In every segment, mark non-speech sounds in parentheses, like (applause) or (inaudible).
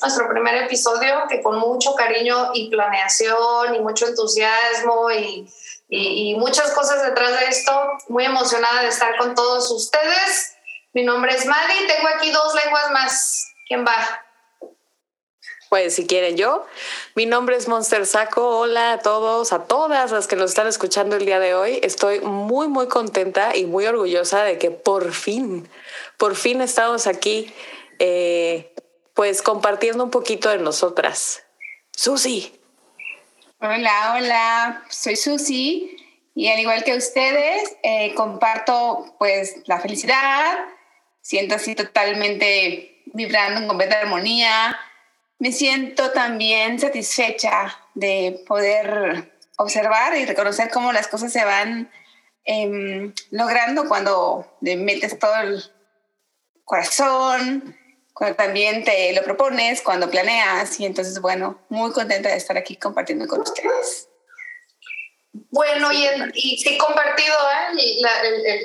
Nuestro primer episodio, que con mucho cariño y planeación y mucho entusiasmo y, y, muchas cosas detrás de esto, muy emocionada de estar con todos ustedes. Mi nombre es Madi, tengo aquí dos lenguas más. ¿Quién va? Pues si quieren yo. Mi nombre es Monster Saco. Hola a todos, a todas las que nos están escuchando el día de hoy. Estoy muy, muy contenta y muy orgullosa de que por fin, por fin estamos aquí, eh, pues compartiendo un poquito de nosotras. Susi. Hola, hola. Soy Susi y al igual que ustedes, eh, comparto pues la felicidad. Siento así totalmente vibrando en completa armonía me siento también satisfecha de poder observar y reconocer cómo las cosas se van em, logrando cuando le metes todo el corazón, cuando también te lo propones, cuando planeas. Y entonces, bueno, muy contenta de estar aquí compartiendo con ustedes. Bueno, y, y sí, compartido, ¿eh?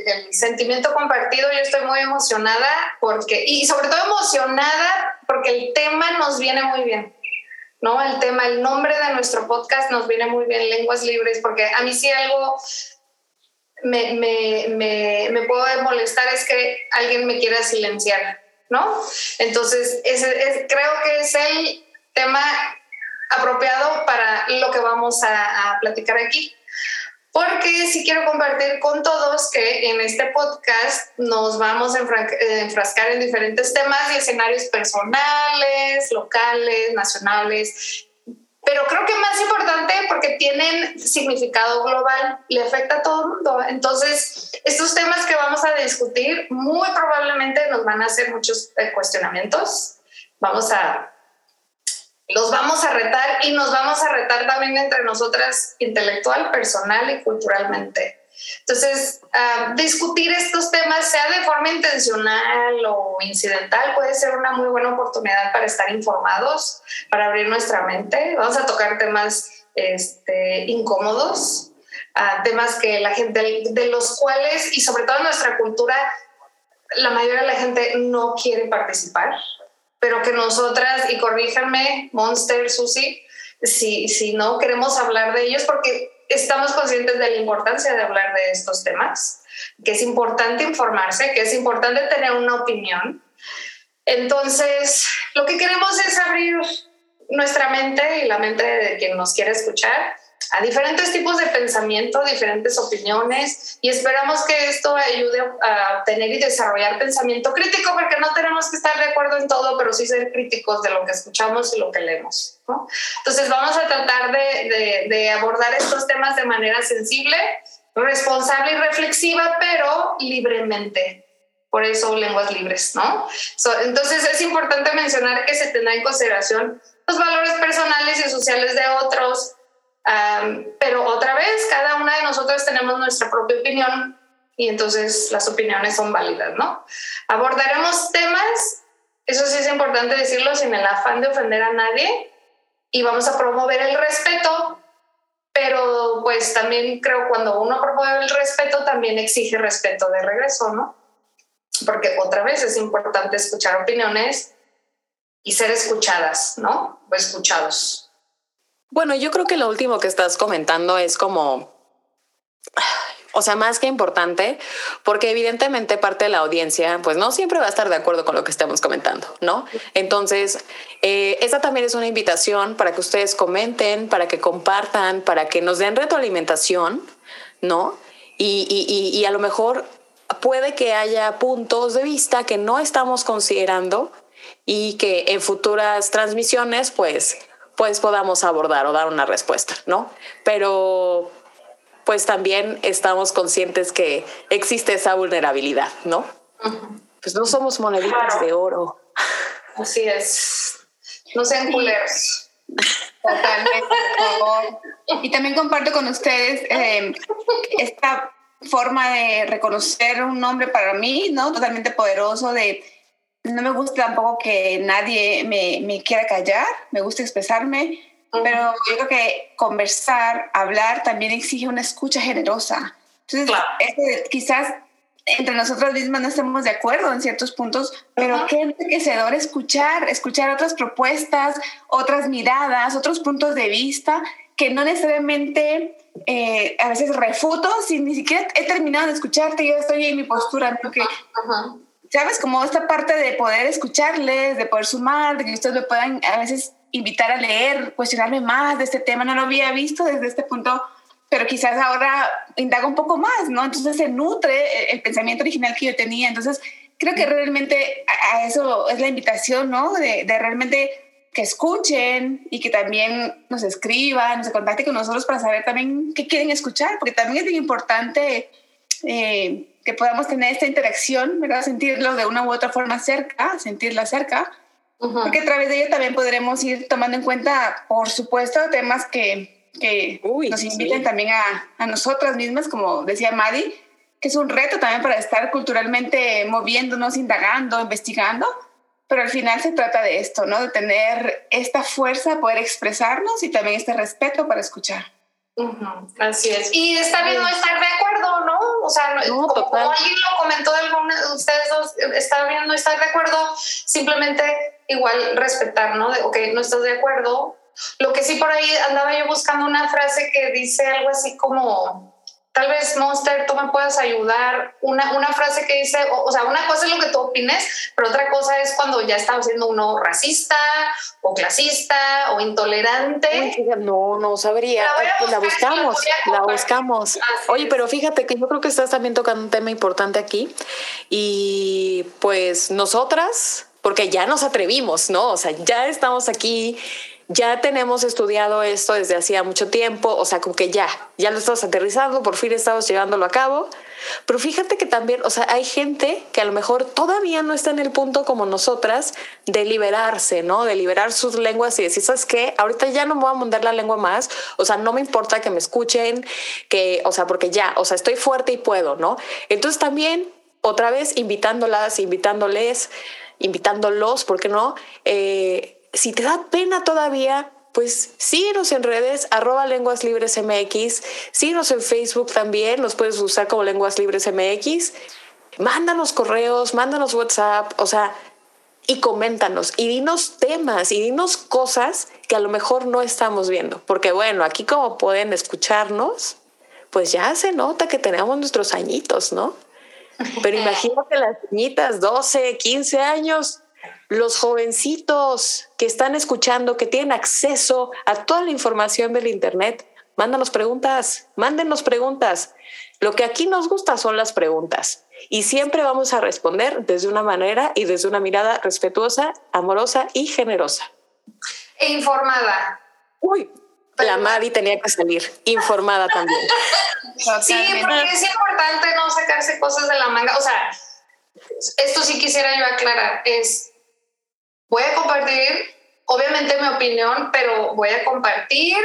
el, sentimiento compartido, yo estoy muy emocionada porque, y sobre todo emocionada porque el tema nos viene muy bien, ¿no? El tema, el nombre de nuestro podcast nos viene muy bien, Lenguas Libres, porque a mí sí algo me, me, me, me puede molestar es que alguien me quiera silenciar, Entonces, creo que es el tema apropiado para lo que vamos a, platicar aquí. Porque sí quiero compartir con todos que en este podcast nos vamos a enfrascar en diferentes temas y escenarios personales, locales, nacionales, pero creo que más importante porque tienen significado global, le afecta a todo el mundo. Entonces, estos temas que vamos a discutir muy probablemente nos van a hacer muchos eh, cuestionamientos. Vamos a los vamos a retar y nos vamos a retar también entre nosotras intelectual, personal y culturalmente. Entonces, ah, discutir estos temas, sea de forma intencional o incidental, puede ser una muy buena oportunidad para estar informados, para abrir nuestra mente. Vamos a tocar temas este, incómodos, ah, temas que la gente, de los cuales, y sobre todo en nuestra cultura, la mayoría de la gente no quiere participar pero que nosotras, y corríjanme, Monster, Susi, si, si no queremos hablar de ellos, porque estamos conscientes de la importancia de hablar de estos temas, que es importante informarse, que es importante tener una opinión. Entonces, lo que queremos es abrir nuestra mente y la mente de quien nos quiere escuchar a diferentes tipos de pensamiento, diferentes opiniones y esperamos que esto ayude a tener y desarrollar pensamiento crítico porque no tenemos que estar de acuerdo en todo, pero sí ser críticos de lo que escuchamos y lo que leemos. Entonces vamos a tratar de, de, abordar estos temas de manera sensible, responsable y reflexiva, pero libremente. Por eso lenguas libres, ¿no? entonces es importante mencionar que se tendrá en consideración los valores personales y sociales de otros, pero otra vez, cada una de nosotros tenemos nuestra propia opinión y entonces las opiniones son válidas, ¿no? Abordaremos temas, eso sí es importante decirlo, sin el afán de ofender a nadie y vamos a promover el respeto, pero pues también creo cuando uno promueve el respeto también exige respeto de regreso, ¿no? Porque otra vez es importante escuchar opiniones y ser escuchadas, ¿no? O escuchados. Bueno, yo creo que lo último que estás comentando es como, o sea, más que importante, porque evidentemente parte de la audiencia, pues no siempre va a estar de acuerdo con lo que estamos comentando, ¿no? Entonces, eh, esa también es una invitación para que ustedes comenten, para que compartan, para que nos den retroalimentación, ¿no? Y, y, y a lo mejor puede que haya puntos de vista que no estamos considerando y que en futuras transmisiones, pues pues podamos abordar o dar una respuesta, ¿no? Pero pues también estamos conscientes que existe esa vulnerabilidad, ¿no? Pues no somos moneditas de oro. Así es. No sean culeros. Totalmente, por favor. Y también comparto con ustedes eh, esta forma de reconocer un nombre para mí, ¿no? Totalmente poderoso de no me gusta tampoco que nadie me, me quiera callar, me gusta expresarme, pero yo creo que conversar, hablar también exige una escucha generosa. Entonces, quizás entre nosotras mismas no estemos de acuerdo en ciertos puntos, pero qué enriquecedor escuchar, escuchar otras propuestas, otras miradas, otros puntos de vista que no necesariamente eh, a veces refuto, si ni siquiera he terminado de escucharte, yo estoy en mi postura, porque, ¿sabes? Como esta parte de poder escucharles, de poder sumar, de que ustedes me puedan a veces invitar a leer, cuestionarme más de este tema, no lo había visto desde este punto pero quizás ahora indaga un poco más, ¿no? Entonces se nutre el pensamiento original que yo tenía. Entonces creo que realmente a eso es la invitación, ¿no? De, de realmente que escuchen y que también nos escriban, se contacten con nosotros para saber también qué quieren escuchar, porque también es bien importante eh, que podamos tener esta interacción, ¿verdad? Sentirlo de una u otra forma cerca, sentirla cerca, porque a través de ello también podremos ir tomando en cuenta, por supuesto, temas que que nos inviten también a, a, nosotras mismas, como decía Madi, que es un reto también para estar culturalmente moviéndonos, indagando, investigando, pero al final se trata de esto, ¿no? De tener esta fuerza, poder expresarnos y también este respeto para escuchar. Así es. Y está bien no estar de acuerdo, ¿no? O sea, como, alguien lo comentó de alguna de ustedes dos, está bien no estar de acuerdo, simplemente igual respetar, ¿no? De, ok, no estás de acuerdo, lo que sí por ahí andaba yo buscando una frase que dice algo así como, tal vez Monster, tú me puedas ayudar, una, una frase que dice, o, sea, una cosa es lo que tú opines, pero otra cosa es cuando ya estamos siendo uno racista o clasista o intolerante. no, no sabría, la, la buscamos, la, buscamos. Oye, pero fíjate que yo creo que estás también tocando un tema importante aquí y pues nosotras, porque ya nos atrevimos, ¿no? O sea, ya estamos aquí ya tenemos estudiado esto desde hacía mucho tiempo, o sea, como que ya, ya lo estamos aterrizando, por fin estamos llevándolo a cabo. Pero fíjate que también, o sea, hay gente que a lo mejor todavía no está en el punto como nosotras de liberarse, ¿no? De liberar sus lenguas y decir, ¿sabes qué? Ahorita ya no me voy a mandar la lengua más, o sea, no me importa que me escuchen, que, o sea, porque ya, o sea, estoy fuerte y puedo, ¿no? Entonces también, otra vez, invitándolas, invitándoles, invitándolos, ¿por qué no? Eh, si te da pena todavía, pues síguenos en redes, arroba lenguas libres MX, síguenos en Facebook también, nos puedes usar como lenguas libres MX, mándanos correos, mándanos WhatsApp, o sea, y coméntanos y dinos temas y dinos cosas que a lo mejor no estamos viendo, porque bueno, aquí como pueden escucharnos, pues ya se nota que tenemos nuestros añitos, ¿no? Pero (laughs) imagínate las niñitas, 12, 15 años, los jovencitos que están escuchando, que tienen acceso a toda la información del Internet, mándanos preguntas, mándenos preguntas. Lo que aquí nos gusta son las preguntas y siempre vamos a responder desde una manera y desde una mirada respetuosa, amorosa y generosa. E informada. Uy, la Mari tenía que salir informada también. (laughs) sí, porque es importante no sacarse cosas de la manga. O sea, esto sí quisiera yo aclarar, es Voy a compartir, obviamente, mi opinión, pero voy a compartir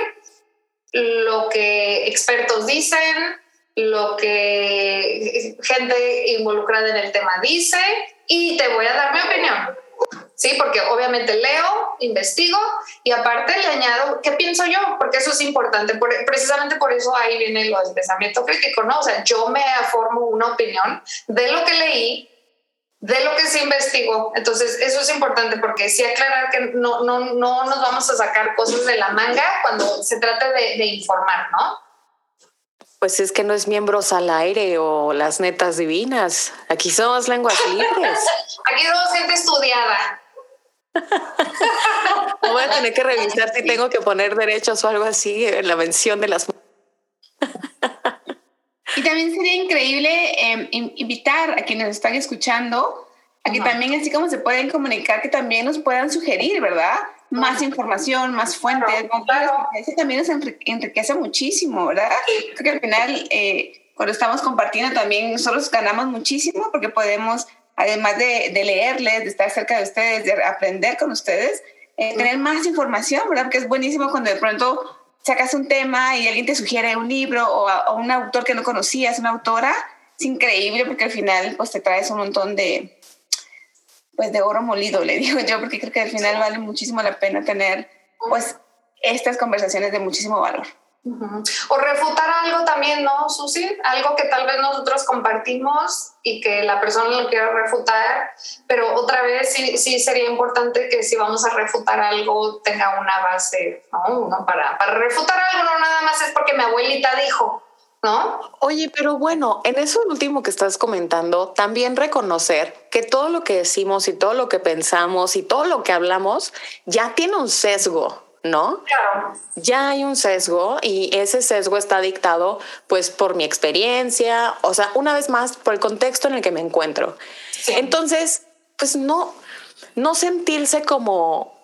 lo que expertos dicen, lo que gente involucrada en el tema dice y te voy a dar mi opinión. Sí, porque obviamente leo, investigo y aparte le añado qué pienso yo, porque eso es importante. precisamente por eso ahí viene el pensamiento crítico, ¿no? O sea, yo me formo una opinión de lo que leí, de lo que se investigó. Entonces, eso es importante porque sí aclarar que no, no, no nos vamos a sacar cosas de la manga cuando se trata de, de informar, ¿no? Pues es que no es miembros al aire o las netas divinas. Aquí somos lenguas libres. (laughs) Aquí somos gente estudiada. (laughs) voy a tener que revisar si tengo que poner derechos o algo así en la mención de las también sería increíble em, invitar a quienes están escuchando a que también, así como se pueden comunicar, que también nos puedan sugerir, ¿verdad? Más información, más fuentes, eso también nos enriquece muchísimo, ¿verdad? Creo que al final, eh, cuando estamos compartiendo, también nosotros ganamos muchísimo porque podemos, además de, de leerles, de estar cerca de ustedes, de aprender con ustedes, eh, tener más información, ¿verdad? Porque es buenísimo cuando de pronto sacas un tema y alguien te sugiere un libro o, un autor que no conocías, una autora, es increíble porque al final pues te traes un montón de pues de oro molido, le (laughs) digo yo, porque creo que al final vale muchísimo la pena tener pues estas conversaciones de muchísimo valor. O refutar algo también, ¿no, Susi? Algo que tal vez nosotros compartimos y que la persona lo quiera refutar, pero otra vez sí, sí sería importante que si vamos a refutar algo tenga una base, ¿no? Para, para refutar algo no nada más es porque mi abuelita dijo, ¿no? Oye, pero bueno, en eso último que estás comentando, también reconocer que todo lo que decimos y todo lo que pensamos y todo lo que hablamos ya tiene un sesgo, ¿no? Claro. Ya hay un sesgo y ese sesgo está dictado pues por mi experiencia, o sea, una vez más por el contexto en el que me encuentro. Entonces, pues no, no sentirse como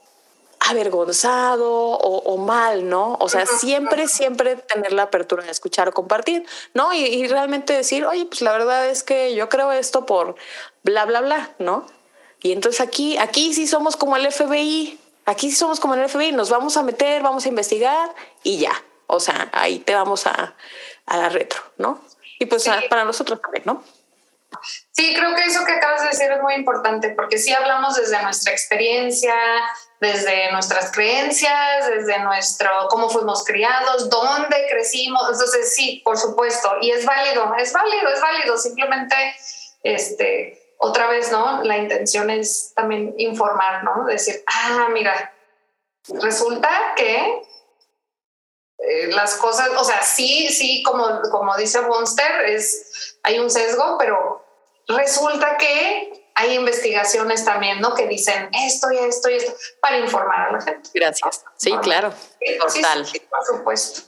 avergonzado o, mal, ¿no? O sea, siempre, siempre tener la apertura de escuchar o compartir, ¿no? Y, realmente decir, oye, pues la verdad es que yo creo esto por bla, bla, bla, ¿no? Y entonces aquí, aquí sí somos como el FBI, aquí somos como el FBI, nos vamos a meter, vamos a investigar y ya. O sea, ahí te vamos a, a la retro, ¿no? Y pues para nosotros también, ¿no? Sí, creo que eso que acabas de decir es muy importante porque sí hablamos desde nuestra experiencia, desde nuestras creencias, desde nuestro cómo fuimos criados, dónde crecimos. Entonces, sí, por supuesto, y es válido, es válido, es válido. Simplemente, este, otra vez, ¿no? La intención es también informar, ¿no? Decir, ah, mira, resulta que eh, las cosas, o sea, sí, sí, como, como dice Monster, es, hay un sesgo, pero resulta que hay investigaciones también, ¿no? Que dicen esto y esto y esto para informar a la gente. Gracias. Sí, claro. Total. por supuesto.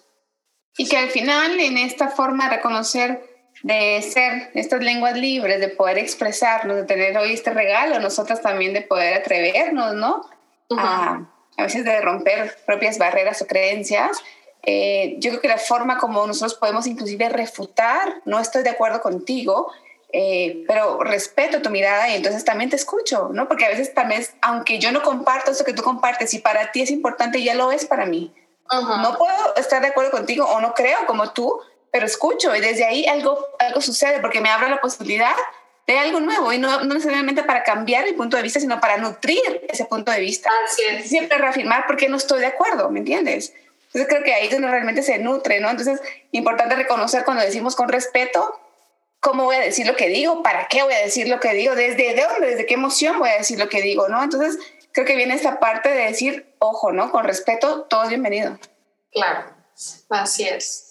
Y que al final, en esta forma de reconocer de ser estas lenguas libres, de poder expresarnos, de tener hoy este regalo, nosotras también de poder atrevernos, ¿no? a, a, veces de romper propias barreras o creencias. Eh, yo creo que la forma como nosotros podemos inclusive refutar, no estoy de acuerdo contigo, eh, pero respeto tu mirada y entonces también te escucho, ¿no? Porque a veces también, aunque yo no comparto eso que tú compartes y para ti es importante, ya lo es para mí. No puedo estar de acuerdo contigo o no creo como tú, pero escucho y desde ahí algo, algo sucede porque me abre la posibilidad de algo nuevo y no, no necesariamente para cambiar mi punto de vista, sino para nutrir ese punto de vista. Siempre reafirmar por qué no estoy de acuerdo, ¿me entiendes? Entonces creo que ahí es donde realmente se nutre, ¿no? Entonces, importante reconocer cuando decimos con respeto, cómo voy a decir lo que digo, para qué voy a decir lo que digo, desde dónde, desde qué emoción voy a decir lo que digo, ¿no? Entonces, creo que viene esta parte de decir, ojo, ¿no? Con respeto, todo es bienvenido. Claro, así es.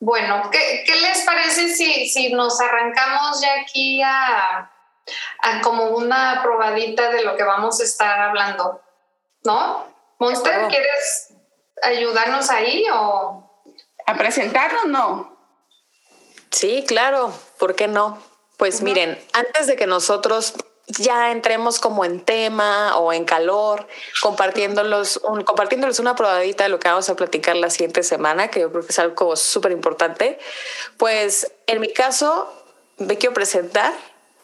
Bueno, ¿qué, qué les parece si, si, nos arrancamos ya aquí a, a, como una probadita de lo que vamos a estar hablando? ¿No? Monster, ¿quieres ayudarnos ahí o...? ¿A presentarnos? No. Sí, claro, ¿por qué no? Pues miren, antes de que nosotros ya entremos como en tema o en calor, compartiéndolos, compartiéndoles una probadita de lo que vamos a platicar la siguiente semana, que yo creo que es algo súper importante. Pues en mi caso, me quiero presentar.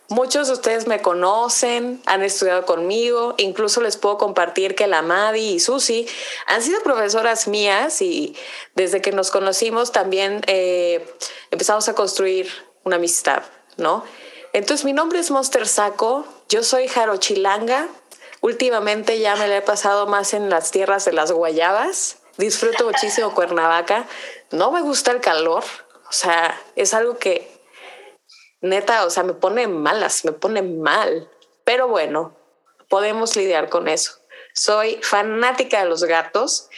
Muchos de ustedes me conocen, han estudiado conmigo, incluso les puedo compartir que la Madi y Susi han sido profesoras mías y desde que nos conocimos también eh, empezamos a construir una amistad, ¿no? Entonces mi nombre es Monster Saco, yo soy jarochilanga, últimamente ya me la he pasado más en las tierras de las guayabas, disfruto muchísimo Cuernavaca, no me gusta el calor, o sea, es algo que neta, o sea, me pone malas, me pone mal. Pero bueno, podemos lidiar con eso. Soy fanática de los gatos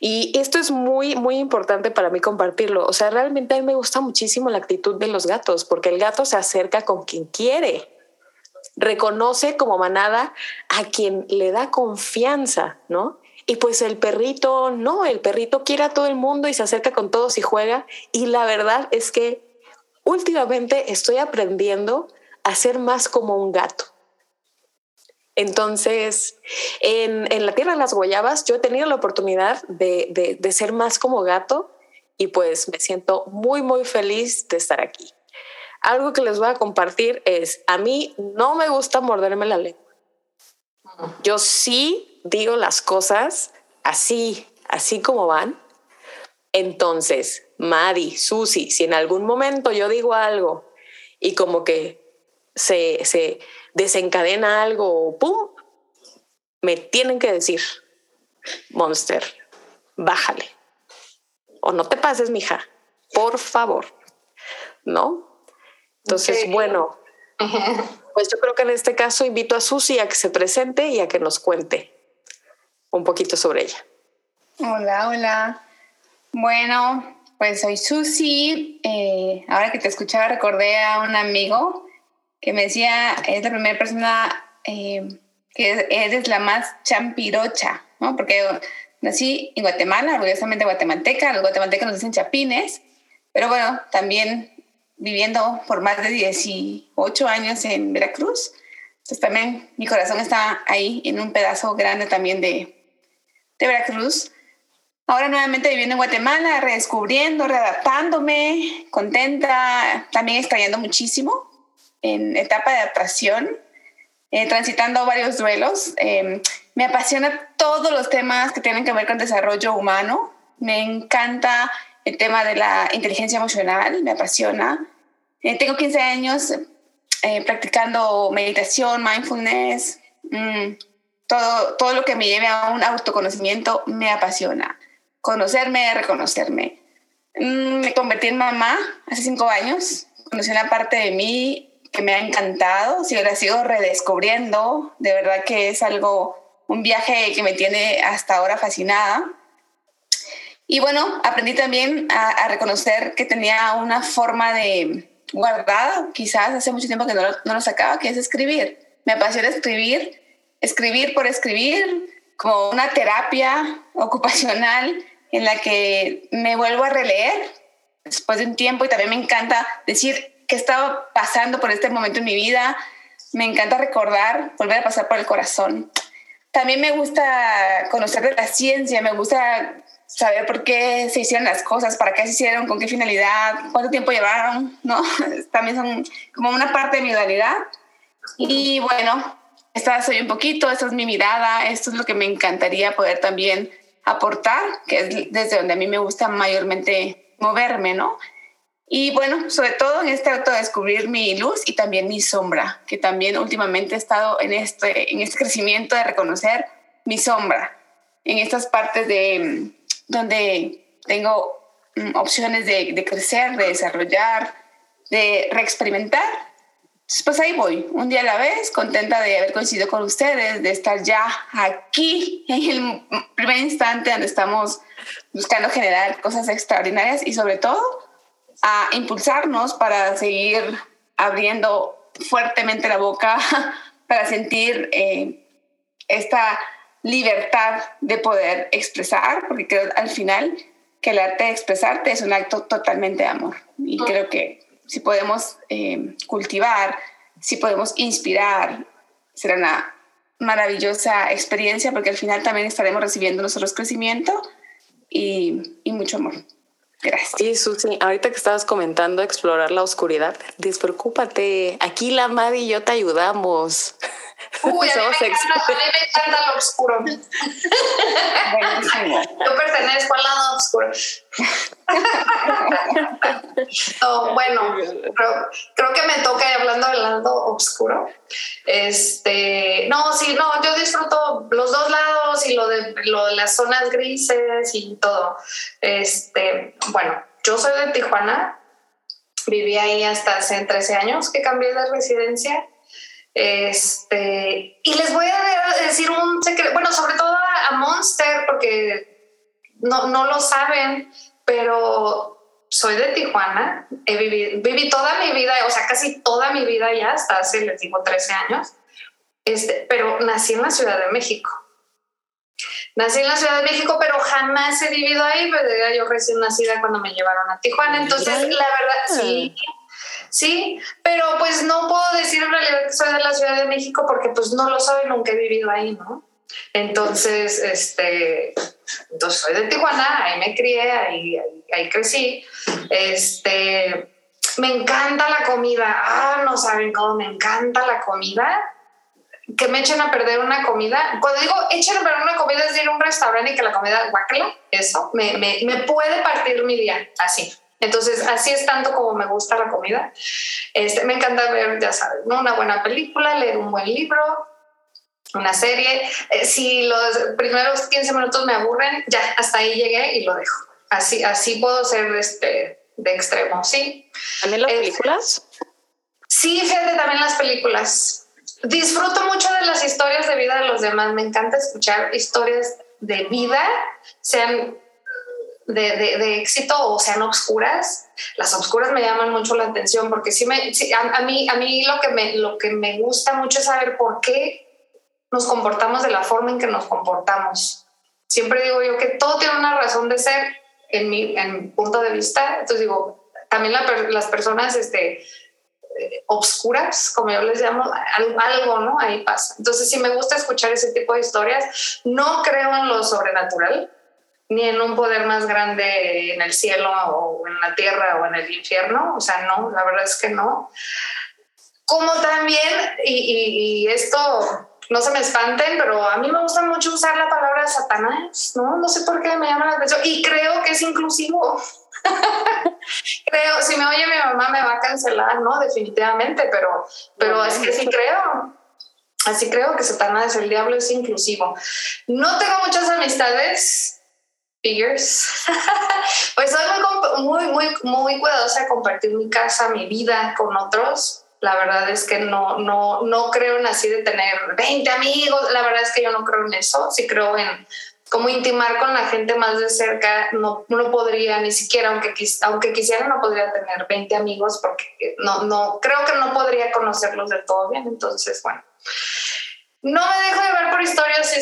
y esto es muy, muy importante para mí compartirlo. O sea, realmente a mí me gusta muchísimo la actitud de los gatos porque el gato se acerca con quien quiere. Reconoce como manada a quien le da confianza, ¿no? Y pues el perrito, no, el perrito quiere a todo el mundo y se acerca con todos y juega. Y la verdad es que últimamente estoy aprendiendo a ser más como un gato. Entonces, en, la Tierra de las Guayabas, yo he tenido la oportunidad de, de ser más como gato y pues me siento muy, muy feliz de estar aquí. Algo que les voy a compartir es, a mí no me gusta morderme la lengua. Yo sí digo las cosas así, así como van. Entonces, Madi, Susi, si en algún momento yo digo algo y como que se, se desencadena algo, ¡pum! Me tienen que decir, Monster, bájale. o no te pases, mija, por favor, ¿no? Entonces, bueno, pues yo creo que en este caso invito a Susi a que se presente y a que nos cuente un poquito sobre ella. Hola, hola. Bueno, pues soy Susi. Eh, ahora que te escuchaba recordé a un amigo que me decía, es la primera persona eh, que eres la más champirocha, ¿no? Porque nací en Guatemala, orgullosamente guatemalteca, los guatemaltecos nos dicen chapines, pero bueno, también viviendo por más de 18 años en Veracruz, entonces también mi corazón está ahí en un pedazo grande también de, de Veracruz. Ahora nuevamente viviendo en Guatemala, redescubriendo, readaptándome, contenta, también extrañando muchísimo en etapa de adaptación, eh, transitando varios duelos. Eh, me apasiona todos los temas que tienen que ver con desarrollo humano. Me encanta el tema de la inteligencia emocional, me apasiona. Eh, tengo 15 años practicando meditación, mindfulness, mm, todo, todo lo que me lleve a un autoconocimiento me apasiona conocerme, reconocerme. Mm, me convertí en mamá hace cinco años, conocí una parte de mí me ha encantado, sigo, la sigo redescubriendo, de verdad que es algo, un viaje que me tiene hasta ahora fascinada. Y bueno, aprendí también a, reconocer que tenía una forma de guardada, quizás hace mucho tiempo que no no lo sacaba, que es escribir. Me apasiona escribir, escribir por escribir, como una terapia (laughs) ocupacional en la que me vuelvo a releer después de un tiempo y también me encanta decir qué estaba pasando por este momento en mi vida. Me encanta recordar, volver a pasar por el corazón. También me gusta conocer de la ciencia, me gusta saber por qué se hicieron las cosas, para qué se hicieron, con qué finalidad, cuánto tiempo llevaron, ¿no? (laughs) También son como una parte de mi dualidad. Y bueno, esta soy un poquito, esta es mi mirada, esto es lo que me encantaría poder también aportar, que es desde donde a mí me gusta mayormente moverme, ¿no? Y bueno, sobre todo en este descubrir mi luz y también mi sombra, que también últimamente he estado en este, en este crecimiento de reconocer mi sombra, en estas partes de mm, donde tengo mm, opciones de, de crecer, de desarrollar, de reexperimentar pues ahí voy, un día a la vez, contenta de haber coincidido con ustedes, de estar ya aquí en el primer instante donde estamos buscando generar cosas extraordinarias y sobre todo a impulsarnos para seguir abriendo fuertemente la boca (laughs) para sentir eh, esta libertad de poder expresar, porque creo al final que el arte de expresarte es un acto totalmente de amor y creo que si podemos eh, cultivar, si podemos inspirar, será una maravillosa experiencia porque al final también estaremos recibiendo nosotros crecimiento y, y mucho amor. Gracias. Susi, ahorita que estabas comentando explorar la oscuridad, despreocúpate, aquí la Madi y yo te ayudamos. (laughs) Uy, (laughs) a mí, me encanta, lo oscuro. Yo pertenezco al lado oscuro. (laughs) bueno, creo, que me toca hablando del lado oscuro. Este, no, sí, no, yo disfruto los dos lados y lo de, lo de las zonas grises y todo. Este, bueno, yo soy de Tijuana, viví ahí hasta hace 13 años que cambié de residencia este, y les voy a decir un secreto, bueno, sobre todo a, Monster, porque no, no, lo saben, pero soy de Tijuana, he vivido, viví toda mi vida, o sea, casi toda mi vida ya, hasta hace, les digo, 13 años, este, pero nací en la Ciudad de México. Nací en la Ciudad de México, pero jamás he vivido ahí, pues era yo recién nacida cuando me llevaron a Tijuana. Entonces, la verdad, sí, Sí, pero pues no puedo decir en realidad que soy de la Ciudad de México porque pues no lo soy, nunca he vivido ahí, ¿no? Entonces, este, entonces soy de Tijuana, ahí me crié, ahí, ahí, crecí. Este, me encanta la comida. Ah, no saben cómo me encanta la comida. Que me echen a perder una comida. Cuando digo echen a perder una comida es ir a un restaurante y que la comida guácala, eso me, me, me puede partir mi día así. Entonces, así es tanto como me gusta la comida. Este, me encanta ver, ya sabes, ¿no? una buena película, leer un buen libro, una serie. Eh, si los primeros 15 minutos me aburren, ya hasta ahí llegué y lo dejo. así, así puedo ser este, de extremo, sí. ¿También las películas? Sí, fíjate, también las películas. Disfruto mucho de las historias de vida de los demás. Me encanta escuchar historias de vida, sean de, de, éxito o sean obscuras. Las obscuras me llaman mucho la atención porque sí me, a, mí, a mí lo que, me, lo que me gusta mucho es saber por qué nos comportamos de la forma en que nos comportamos. Siempre digo yo que todo tiene una razón de ser en mi, en punto de vista. Entonces digo, también las personas este, eh, obscuras, como yo les llamo, algo, ¿no? Ahí pasa. Entonces, sí me gusta escuchar ese tipo de historias. No creo en lo sobrenatural, ni en un poder más grande en el cielo o en la tierra o en el infierno. O sea, no, la verdad es que no. Como también, y, y esto no se me espanten, pero a mí me gusta mucho usar la palabra Satanás, ¿no? No sé por qué me llama la atención y creo que es inclusivo. (laughs) creo, si me oye mi mamá me va a cancelar, ¿no? Definitivamente, pero, pero es que sí creo. Así creo que Satanás, el diablo es inclusivo. No tengo muchas amistades, figures. (laughs) pues soy muy, muy, muy, muy cuidadosa de compartir mi casa, mi vida con otros la verdad es que no, no, no creo en así de tener 20 amigos. La verdad es que yo no creo en eso. Sí creo en cómo intimar con la gente más de cerca. No, no podría ni siquiera, aunque, aunque quisiera, no podría tener 20 amigos porque no, no, creo que no podría conocerlos del todo bien. Entonces, bueno. No me dejo llevar por historias si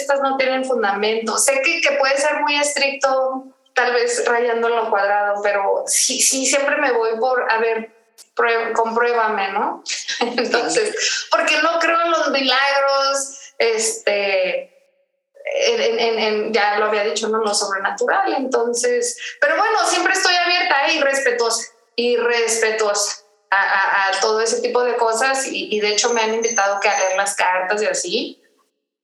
estas no tienen fundamento. Sé que, que puede ser muy estricto, tal vez rayando en lo cuadrado, pero sí, sí, siempre me voy por, a ver, compruébame, ¿no? (laughs) Entonces, porque no creo en los milagros, este, en, ya lo había dicho, no lo sobrenatural, entonces, pero bueno, siempre estoy abierta y respetuosa, y respetuosa. A, todo ese tipo de cosas y, y, de hecho me han invitado que a leer las cartas y así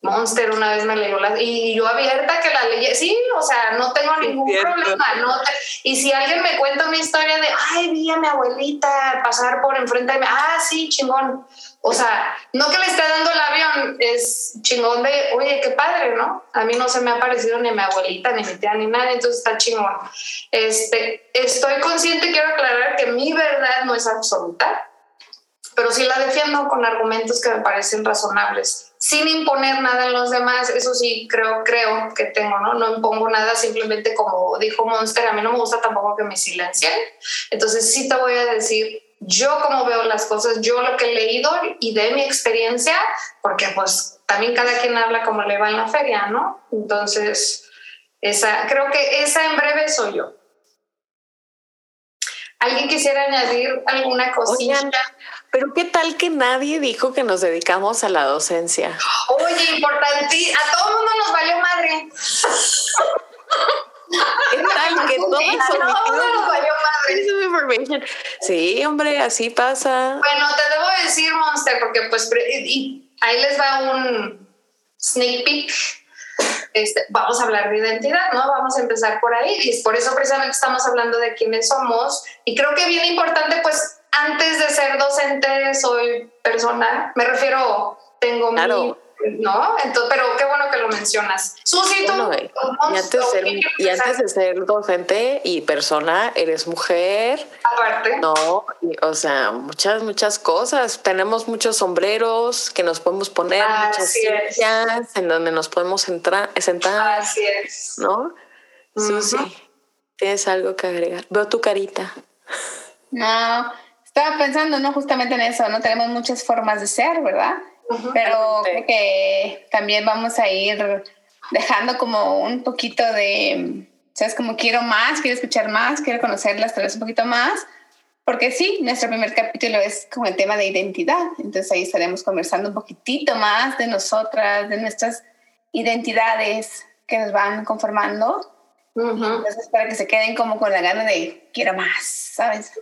Monster una vez me leyó la y yo abierta que la leí, sí, o sea, no tengo ningún problema, no y si alguien me cuenta una historia de, ay, vi a mi abuelita pasar por enfrente de mí, ah, sí, chingón, o sea, no que le esté dando el avión, es chingón de, oye, qué padre, ¿no? A mí no se me ha parecido ni mi abuelita, ni mi tía, ni nada, entonces está chingón. Este, estoy consciente, quiero aclarar que mi verdad no es absoluta, pero sí la defiendo con argumentos que me parecen razonables, sin imponer nada en los demás, eso sí creo, creo que tengo, ¿no? No impongo nada, simplemente como dijo Monster, a mí no me gusta tampoco que me silencien, entonces sí te voy a decir yo cómo veo las cosas, yo lo que he leído y de mi experiencia, porque pues también cada quien habla como le va en la feria, ¿no? Entonces, esa, creo que esa en breve soy yo. ¿Alguien quisiera añadir alguna cosilla? Pero qué tal que nadie dijo que nos dedicamos a la docencia. Oye, importante, a todo el mundo nos valió madre. ¿Qué tal que (laughs) todo, nos valió madre? Sí, hombre, así pasa. Bueno, te debo decir, Monster, porque pues y ahí les va un sneak peek. Este, vamos a hablar de identidad, ¿no? Vamos a empezar por ahí y por eso precisamente estamos hablando de quiénes somos y creo que bien importante pues antes de ser docente soy persona, me refiero, tengo mi ¿no? Entonces, pero qué bueno que lo mencionas. Susi, tú, y, antes de ser, y antes de ser docente y persona, eres mujer. Aparte. No, o sea, muchas, muchas cosas. Tenemos muchos sombreros que nos podemos poner, muchas sillas en donde nos podemos entrar, sentar. Así es. ¿No? Susi, ¿tienes algo que agregar? Veo tu carita. No, estaba pensando, ¿no? Justamente en eso, ¿no? Tenemos muchas formas de ser, ¿verdad? Pero creo que también vamos a ir dejando como un poquito de, ¿sabes? Como quiero más, quiero escuchar más, quiero conocerlas tal vez un poquito más. Porque sí, nuestro primer capítulo es como el tema de identidad. Entonces ahí estaremos conversando un poquitito más de nosotras, de nuestras identidades que nos van conformando. Entonces, para que se queden como con la gana de quiero más, ¿sabes?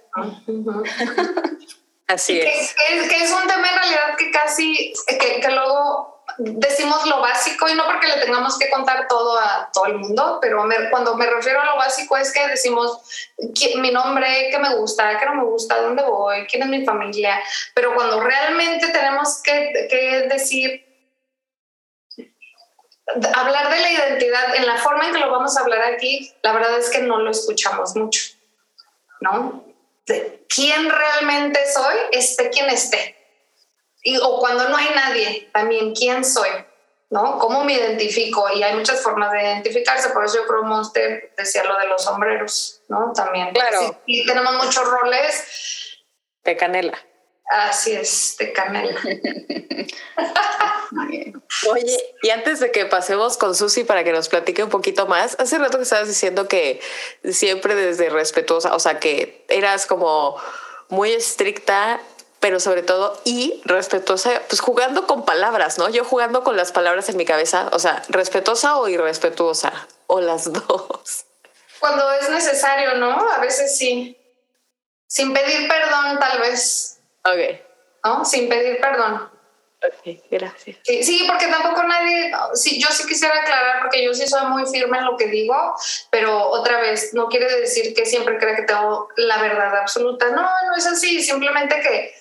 Así es. Que, es un tema en realidad que casi, que, que, luego decimos lo básico y no porque le tengamos que contar todo a todo el mundo, pero cuando me refiero a lo básico es que decimos mi nombre, qué me gusta, qué no me gusta, dónde voy, quién es mi familia, pero cuando realmente tenemos que, que decir hablar de la identidad en la forma en que lo vamos a hablar aquí, la verdad es que no lo escuchamos mucho, ¿no? De quién realmente soy, esté quien esté. Y, o cuando no hay nadie, también quién soy, ¿no? ¿Cómo me identifico? Y hay muchas formas de identificarse, por eso yo creo Monster decía lo de los sombreros, ¿no? También. Claro. Y tenemos muchos roles. De canela. Así es, de canela. (laughs) Oye, y antes de que pasemos con Susi para que nos platique un poquito más, hace rato que estabas diciendo que siempre desde respetuosa, o sea, que eras como muy estricta, pero sobre todo y respetuosa, pues jugando con palabras, ¿no? Yo jugando con las palabras en mi cabeza, o sea, respetuosa o irrespetuosa, o las (laughs) dos. Cuando es necesario, ¿no? A veces sí. Sin pedir perdón, tal vez. Ok. ¿no? Sin pedir perdón. Ok, gracias. Sí, sí, porque tampoco nadie, sí, yo sí quisiera aclarar, porque yo sí soy muy firme en lo que digo, pero otra vez, no quiere decir que siempre crea que tengo la verdad absoluta. No, no es así, simplemente que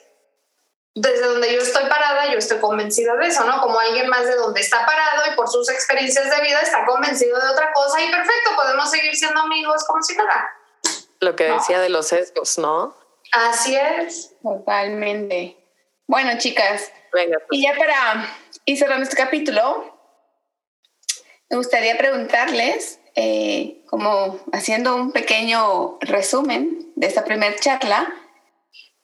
desde donde yo estoy parada, yo estoy convencida de eso, ¿no? Como alguien más de donde está parado y por sus experiencias de vida está convencido de otra cosa y perfecto, podemos seguir siendo amigos como si nada. Lo que decía de los sesgos, ¿no? Así es. Totalmente. Bueno, chicas, Venga, y ya para ir cerrando este capítulo, me gustaría preguntarles, eh, como haciendo un pequeño resumen de esta primera charla,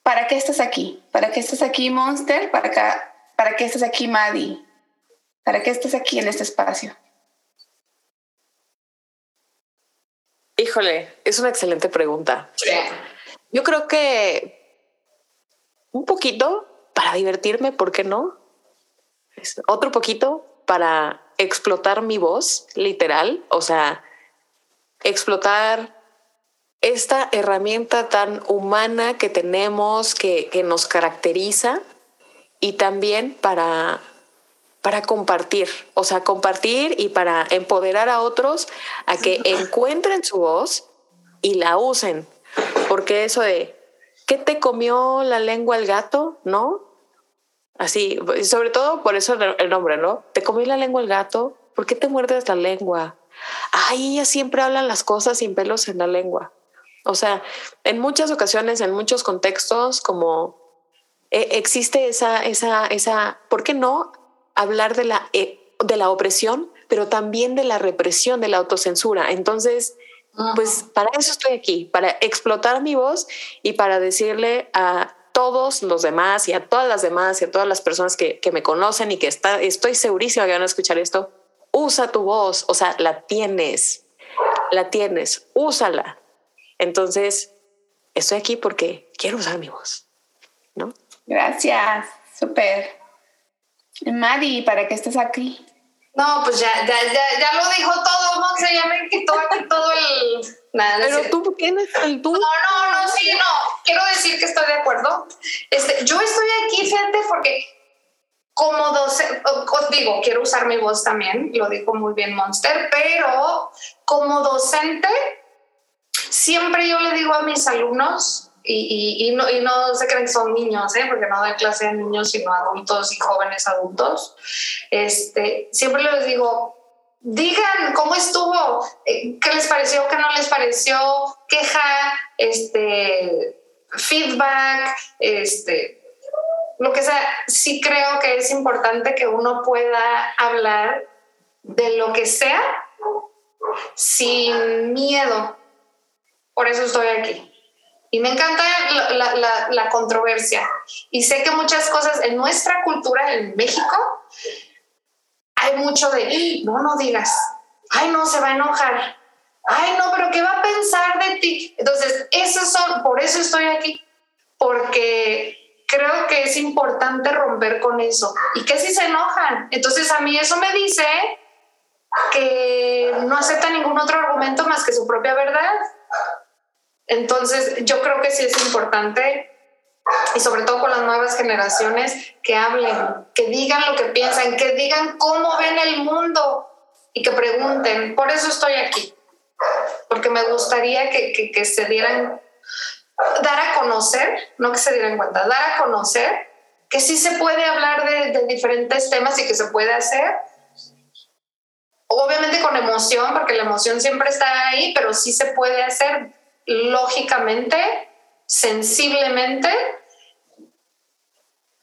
¿para qué estás aquí? ¿Para qué estás aquí, Monster? ¿Para, acá, ¿Para qué estás aquí, Maddie? ¿Para qué estás aquí en este espacio? Híjole, es una excelente pregunta. Yo creo que un poquito para divertirme, ¿por qué no? Otro poquito para explotar mi voz, literal, o sea, explotar esta herramienta tan humana que tenemos, que, que nos caracteriza, y también para, para compartir, o sea, compartir y para empoderar a otros a que encuentren su voz y la usen. Porque eso de, ¿qué te comió la lengua el gato? ¿No? Así, sobre todo por eso el nombre, ¿no? ¿Te comió la lengua el gato? ¿Por qué te muerdes la lengua? Ay, ellas siempre hablan las cosas sin pelos en la lengua. O sea, en muchas ocasiones, en muchos contextos, como eh, existe esa, esa, esa, ¿por qué no hablar de la, eh, de la opresión, pero también de la represión, de la autocensura? Entonces, pues para eso estoy aquí, para explotar mi voz y para decirle a todos los demás y a todas las demás y a todas las personas que, que me conocen y que está, estoy segurísima que van a escuchar esto, usa tu voz, o sea, la tienes, la tienes, úsala. Entonces, estoy aquí porque quiero usar mi voz, ¿no? Gracias, súper. Maddie, ¿para qué estás aquí? No, pues ya, ya, ya, ya lo dijo todo, Monse, ya me quitó aquí todo el... Nada, Pero tú tienes el tú. No, no, no, sí, no. Quiero decir que estoy de acuerdo. Este, yo estoy aquí, fíjate, porque como docente, os digo, quiero usar mi voz también, lo dijo muy bien Monster, pero como docente, siempre yo le digo a mis alumnos, y, y, no, y no se creen que son niños, ¿eh? porque no doy clase de niños, sino adultos y jóvenes adultos, este, siempre les digo, digan cómo estuvo, eh, qué les pareció, qué no les pareció, queja, este, feedback, este, lo que sea. Sí creo que es importante que uno pueda hablar de lo que sea sin miedo. Por eso estoy aquí. Y me encanta la, la, la, la controversia. Y sé que muchas cosas en nuestra cultura en México hay mucho de, no, no digas, ay, no, se va a enojar, ay, no, pero ¿qué va a pensar de ti? Entonces, esos son, por eso estoy aquí, porque creo que es importante romper con eso. ¿Y que si se enojan? Entonces, a mí eso me dice que no acepta ningún otro argumento más que su propia verdad. Entonces, yo creo que sí es importante y sobre todo con las nuevas generaciones, que hablen, que digan lo que piensan, que digan cómo ven el mundo y que pregunten. Por eso estoy aquí, porque me gustaría que, que, que se dieran, dar a conocer, no que se dieran cuenta, dar a conocer que sí se puede hablar de, de diferentes temas y que se puede hacer con emoción, porque la emoción siempre está ahí, pero sí se puede hacer lógicamente, sensiblemente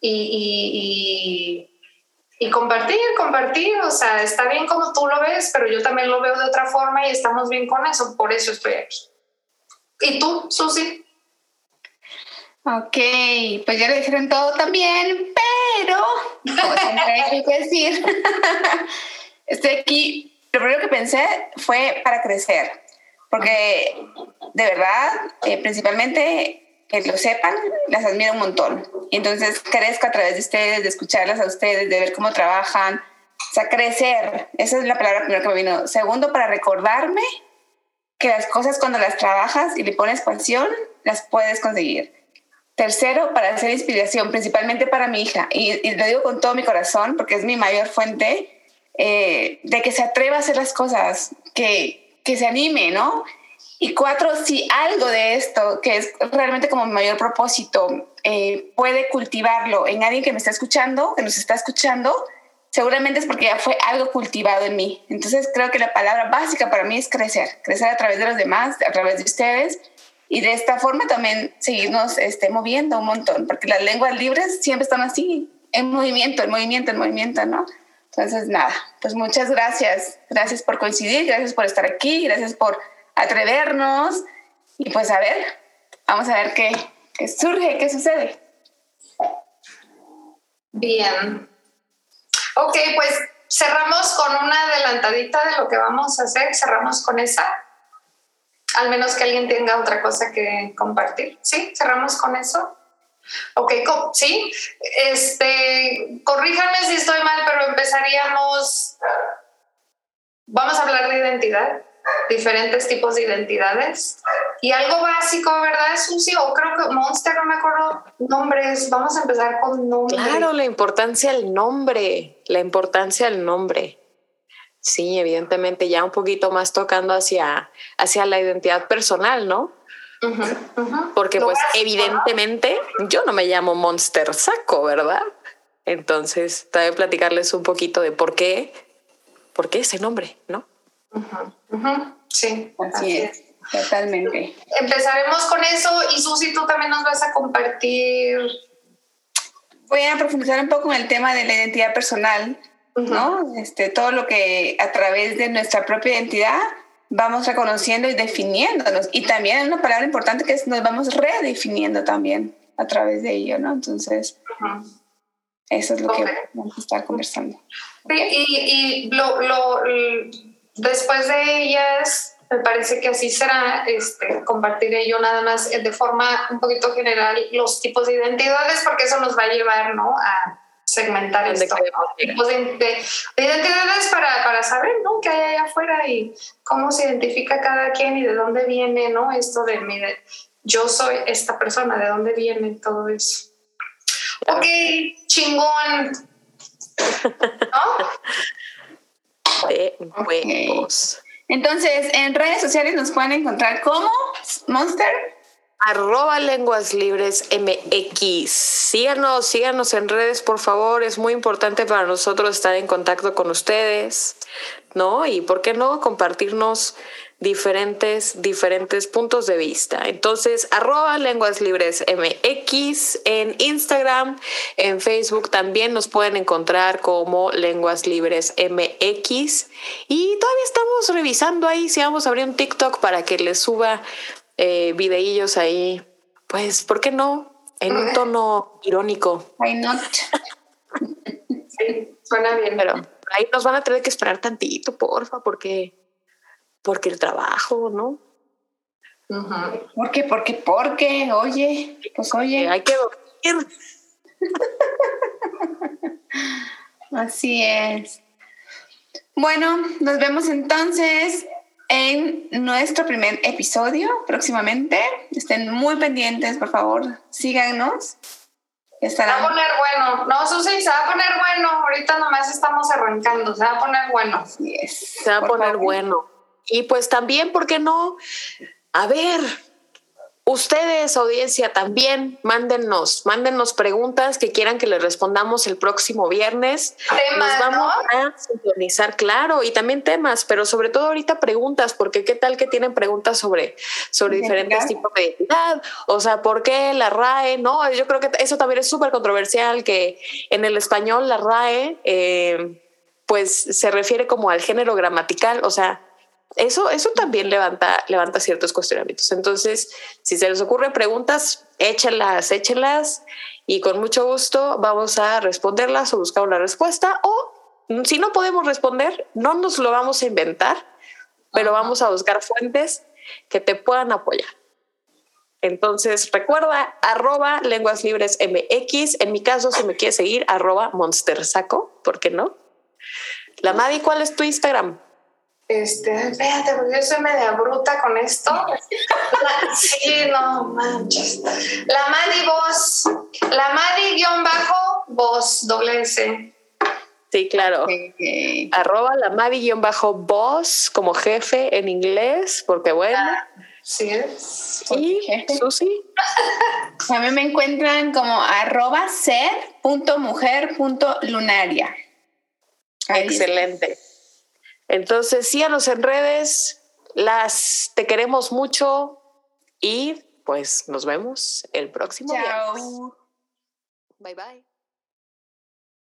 y, y, compartir, compartir. O sea, está bien como tú lo ves, pero yo también lo veo de otra forma y estamos bien con eso. Por eso estoy aquí. ¿Y tú, Susi? Ok, pues ya le dijeron todo también, pero, como que decir, (laughs) estoy aquí. Lo primero que pensé fue para crecer, porque de verdad, eh, principalmente que lo sepan, las admiro un montón. Y entonces crezco a través de ustedes, de escucharlas a ustedes, de ver cómo trabajan. O sea, crecer, esa es la palabra primero que me vino. Segundo, para recordarme que las cosas cuando las trabajas y le pones pasión, las puedes conseguir. Tercero, para hacer inspiración, principalmente para mi hija. Y, lo digo con todo mi corazón porque es mi mayor fuente eh, de que se atreva a hacer las cosas, que, que se anime, ¿no? Y cuatro, si algo de esto, que es realmente como mi mayor propósito, eh, puede cultivarlo en alguien que me está escuchando, que nos está escuchando, seguramente es porque ya fue algo cultivado en mí. Entonces creo que la palabra básica para mí es crecer, crecer a través de los demás, a través de ustedes y de esta forma también seguirnos este, moviendo un montón, porque las lenguas libres siempre están así, en movimiento, en movimiento, en movimiento, ¿no? Entonces, nada, pues muchas gracias. Gracias por coincidir, gracias por estar aquí, gracias por atrevernos y pues a ver, vamos a ver qué, qué surge, qué sucede. Bien. Ok, pues cerramos con una adelantadita de lo que vamos a hacer, cerramos con esa al menos que alguien tenga otra cosa que compartir. ¿Sí? ¿Cerramos con eso? Ok, sí. Este, corríjanme si estoy mal, pero empezaríamos. Vamos a hablar de identidad, diferentes tipos de identidades. Y algo básico, ¿verdad, Susi? O creo que Monster, no me acuerdo nombres. Vamos a empezar con nombres. Claro, la importancia del nombre, la importancia del nombre. Sí, evidentemente ya un poquito más tocando hacia, hacia la identidad personal, ¿no? Porque pues evidentemente yo no me llamo Monster Saco, ¿verdad? Entonces, también platicarles un poquito de por qué, por qué ese nombre, ¿no? Sí, así, es. Totalmente. Empezaremos con eso y Susi, tú también nos vas a compartir. Voy a profundizar un poco en el tema de la identidad personal ¿no? Este, todo lo que a través de nuestra propia identidad vamos reconociendo y definiéndonos. Y también una palabra importante que es nos vamos redefiniendo también a través de ello, ¿no? Entonces, eso es lo que vamos a estar conversando. Y, lo, lo, después de ellas, me parece que así será, este, compartiré yo nada más de forma un poquito general los tipos de identidades, porque eso nos va a llevar, ¿no? A segmentar esto, tipos de, identidades para, para, saber ¿no? qué hay allá afuera y cómo se identifica cada quien y de dónde viene ¿no? esto de, mi, yo soy esta persona, de dónde viene todo eso. Ok, chingón. (laughs) ¿No? Entonces, en redes sociales nos pueden encontrar como Monster arroba lenguas libres MX. Síganos, síganos en redes, por favor. Es muy importante para nosotros estar en contacto con ustedes, ¿no? Y por qué no compartirnos diferentes, diferentes puntos de vista. Entonces, arroba lenguas libres MX en Instagram, en Facebook también nos pueden encontrar como lenguas libres MX. Y todavía estamos revisando ahí si vamos a abrir un TikTok para que les suba eh, videillos ahí, pues, ¿por qué no? En un tono irónico. Why not? (laughs) sí, suena bien. Pero ahí nos van a tener que esperar tantito, porfa, porque, porque el trabajo, ¿no? ¿Por qué? ¿Por qué? ¿Por qué? Oye, pues oye. Hay que dormir. (laughs) Así es. Bueno, nos vemos entonces en nuestro primer episodio próximamente. Estén muy pendientes, por favor, síganos. Se va a poner bueno. No, Susi, se va a poner bueno. Ahorita nomás estamos arrancando. Se va a poner bueno. se va a poner bueno. Y pues también, ¿por qué no? A ver, Ustedes, audiencia, también mándennos, mándennos preguntas que quieran que les respondamos el próximo viernes. Temas, Nos vamos ¿no? a sintonizar, claro, y también temas, pero sobre todo ahorita preguntas, porque qué tal que tienen preguntas sobre, sobre diferentes tipos de identidad, o sea, ¿por qué la RAE? No, yo creo que eso también es súper controversial, que en el español la RAE, eh, pues se refiere como al género gramatical, o sea, eso, eso también levanta, levanta ciertos cuestionamientos. Entonces, si se les ocurren preguntas, échenlas, échenlas y con mucho gusto vamos a responderlas o buscar una respuesta. O si no podemos responder, no nos lo vamos a inventar, pero vamos a buscar fuentes que te puedan apoyar. Entonces, recuerda, arroba lenguas libres MX. En mi caso, si me quieres seguir, arroba monstersaco, ¿por qué no? La Madi, ¿cuál es tu Instagram? Este, espérate, porque yo soy media bruta con esto. La- (laughs) sí, no manches. La Madi Voz. La Madi guion bajo voz, doble S. Sí, claro. Arroba la Mavi-boss como jefe en inglés, porque bueno. Sí es. Y jefe. Susi. (laughs) A mí me encuentran como arroba ser.mujer.lunaria. Ahí está. Excelente. Entonces, síganos en redes. Las te queremos mucho y pues nos vemos el próximo viernes. Chao. Bye bye.